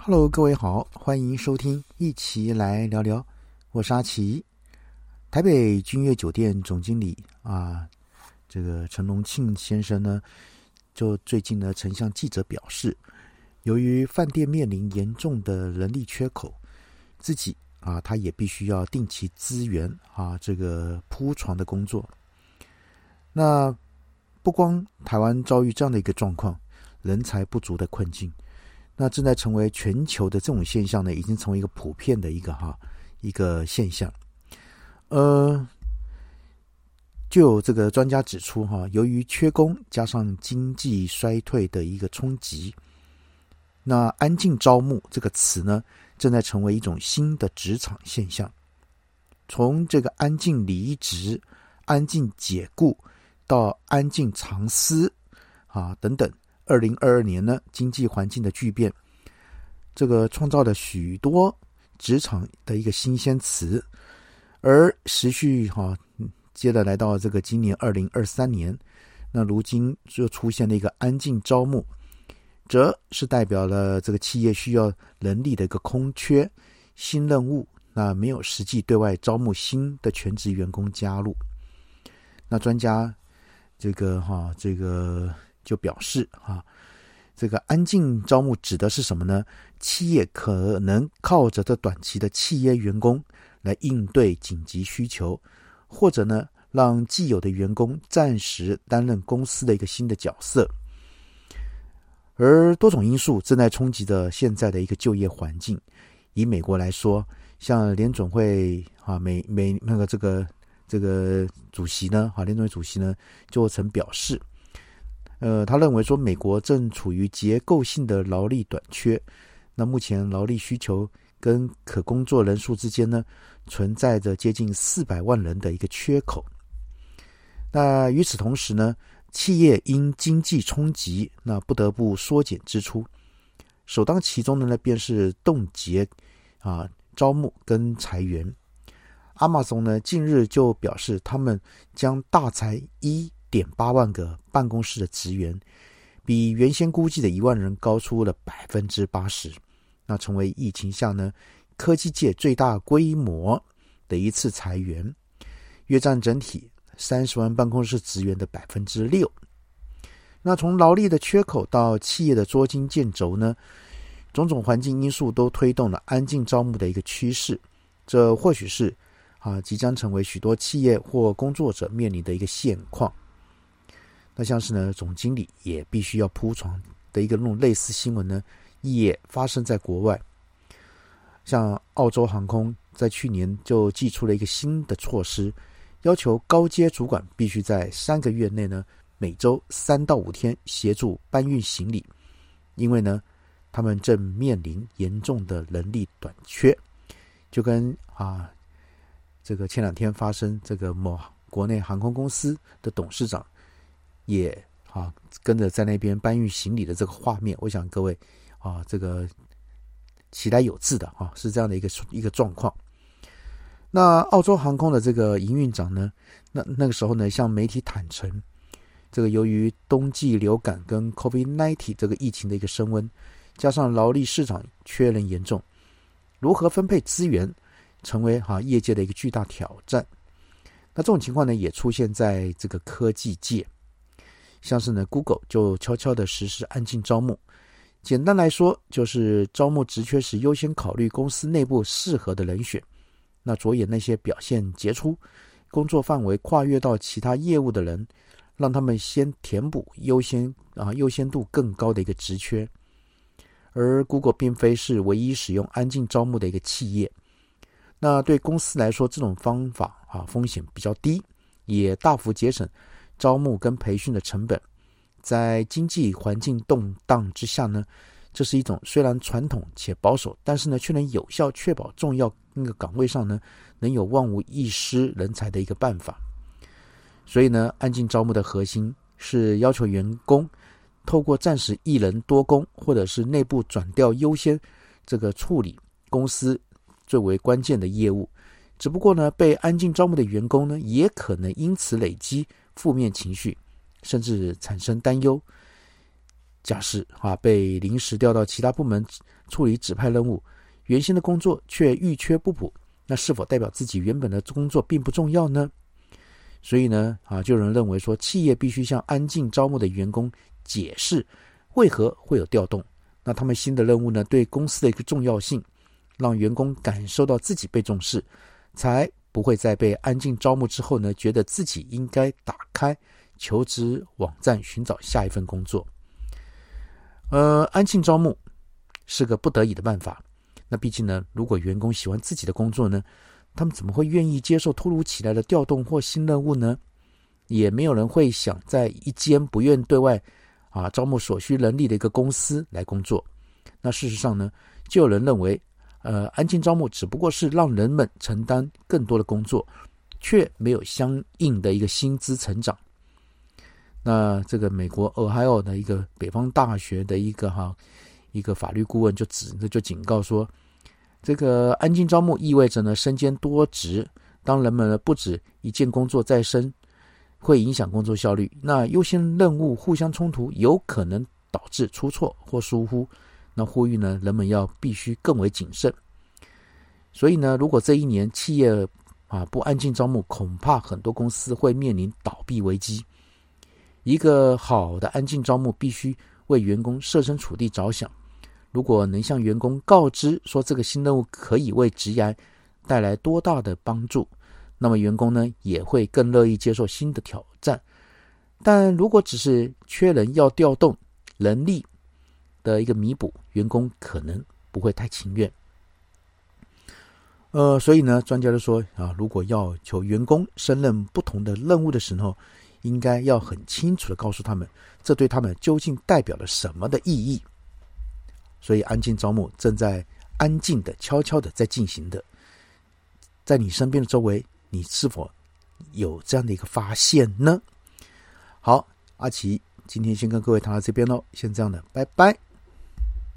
Hello，各位好，欢迎收听，一起来聊聊。我是阿奇，台北君悦酒店总经理啊，这个陈龙庆先生呢，就最近呢，曾向记者表示，由于饭店面临严重的人力缺口，自己啊，他也必须要定期支援啊，这个铺床的工作。那不光台湾遭遇这样的一个状况，人才不足的困境。那正在成为全球的这种现象呢，已经成为一个普遍的一个哈一个现象。呃，就有这个专家指出哈，由于缺工加上经济衰退的一个冲击，那“安静招募”这个词呢，正在成为一种新的职场现象。从这个安静离职、安静解雇到安静藏私啊等等。二零二二年呢，经济环境的巨变，这个创造了许多职场的一个新鲜词，而持续哈，接着来到这个今年二零二三年，那如今就出现了一个安静招募，则是代表了这个企业需要人力的一个空缺新任务，那没有实际对外招募新的全职员工加入，那专家这个哈这个。就表示啊，这个安静招募指的是什么呢？企业可能靠着这短期的契约员工来应对紧急需求，或者呢，让既有的员工暂时担任公司的一个新的角色。而多种因素正在冲击着现在的一个就业环境。以美国来说，像联总会啊，美美那个这个这个主席呢，啊，联总会主席呢，就曾表示。呃，他认为说，美国正处于结构性的劳力短缺。那目前劳力需求跟可工作人数之间呢，存在着接近四百万人的一个缺口。那与此同时呢，企业因经济冲击，那不得不缩减支出。首当其冲的呢，便是冻结啊招募跟裁员。阿马逊呢，近日就表示，他们将大裁一。点八万个办公室的职员，比原先估计的一万人高出了百分之八十，那成为疫情下呢科技界最大规模的一次裁员，约占整体三十万办公室职员的百分之六。那从劳力的缺口到企业的捉襟见肘呢，种种环境因素都推动了安静招募的一个趋势，这或许是啊即将成为许多企业或工作者面临的一个现况。那像是呢，总经理也必须要铺床的一个那种类似新闻呢，也发生在国外。像澳洲航空在去年就寄出了一个新的措施，要求高阶主管必须在三个月内呢，每周三到五天协助搬运行李，因为呢，他们正面临严重的人力短缺。就跟啊，这个前两天发生这个某国内航空公司的董事长。也啊，跟着在那边搬运行李的这个画面，我想各位啊，这个期待有致的啊，是这样的一个一个状况。那澳洲航空的这个营运长呢，那那个时候呢，向媒体坦诚，这个由于冬季流感跟 COVID-19 这个疫情的一个升温，加上劳力市场缺人严重，如何分配资源，成为哈业界的一个巨大挑战。那这种情况呢，也出现在这个科技界。像是呢，Google 就悄悄的实施安静招募。简单来说，就是招募职缺时优先考虑公司内部适合的人选，那着眼那些表现杰出、工作范围跨越到其他业务的人，让他们先填补优先啊优先度更高的一个职缺。而 Google 并非是唯一使用安静招募的一个企业。那对公司来说，这种方法啊风险比较低，也大幅节省。招募跟培训的成本，在经济环境动荡之下呢，这是一种虽然传统且保守，但是呢却能有效确保重要那个岗位上呢能有万无一失人才的一个办法。所以呢，安静招募的核心是要求员工透过暂时一人多工，或者是内部转调优先这个处理公司最为关键的业务。只不过呢，被安静招募的员工呢，也可能因此累积。负面情绪，甚至产生担忧。假使啊被临时调到其他部门处理指派任务，原先的工作却欲缺不补，那是否代表自己原本的工作并不重要呢？所以呢，啊，就有人认为说，企业必须向安静招募的员工解释为何会有调动，那他们新的任务呢，对公司的一个重要性，让员工感受到自己被重视，才不会在被安静招募之后呢，觉得自己应该打开求职网站寻找下一份工作。呃，安静招募是个不得已的办法。那毕竟呢，如果员工喜欢自己的工作呢，他们怎么会愿意接受突如其来的调动或新任务呢？也没有人会想在一间不愿对外啊招募所需人力的一个公司来工作。那事实上呢，就有人认为，呃，安静招募只不过是让人们承担更多的工作，却没有相应的一个薪资成长。那这个美国俄亥俄的一个北方大学的一个哈一个法律顾问就指就警告说，这个安静招募意味着呢身兼多职，当人们呢不止一件工作在身，会影响工作效率。那优先任务互相冲突，有可能导致出错或疏忽。那呼吁呢人们要必须更为谨慎。所以呢，如果这一年企业啊不安静招募，恐怕很多公司会面临倒闭危机。一个好的安静招募必须为员工设身处地着想。如果能向员工告知说这个新任务可以为职业带来多大的帮助，那么员工呢也会更乐意接受新的挑战。但如果只是缺人要调动人力的一个弥补，员工可能不会太情愿。呃，所以呢，专家就说啊，如果要求员工胜任不同的任务的时候，应该要很清楚的告诉他们，这对他们究竟代表了什么的意义。所以，安静招募正在安静的、悄悄的在进行的，在你身边的周围，你是否有这样的一个发现呢？好，阿奇今天先跟各位谈到这边喽，先这样的，拜拜。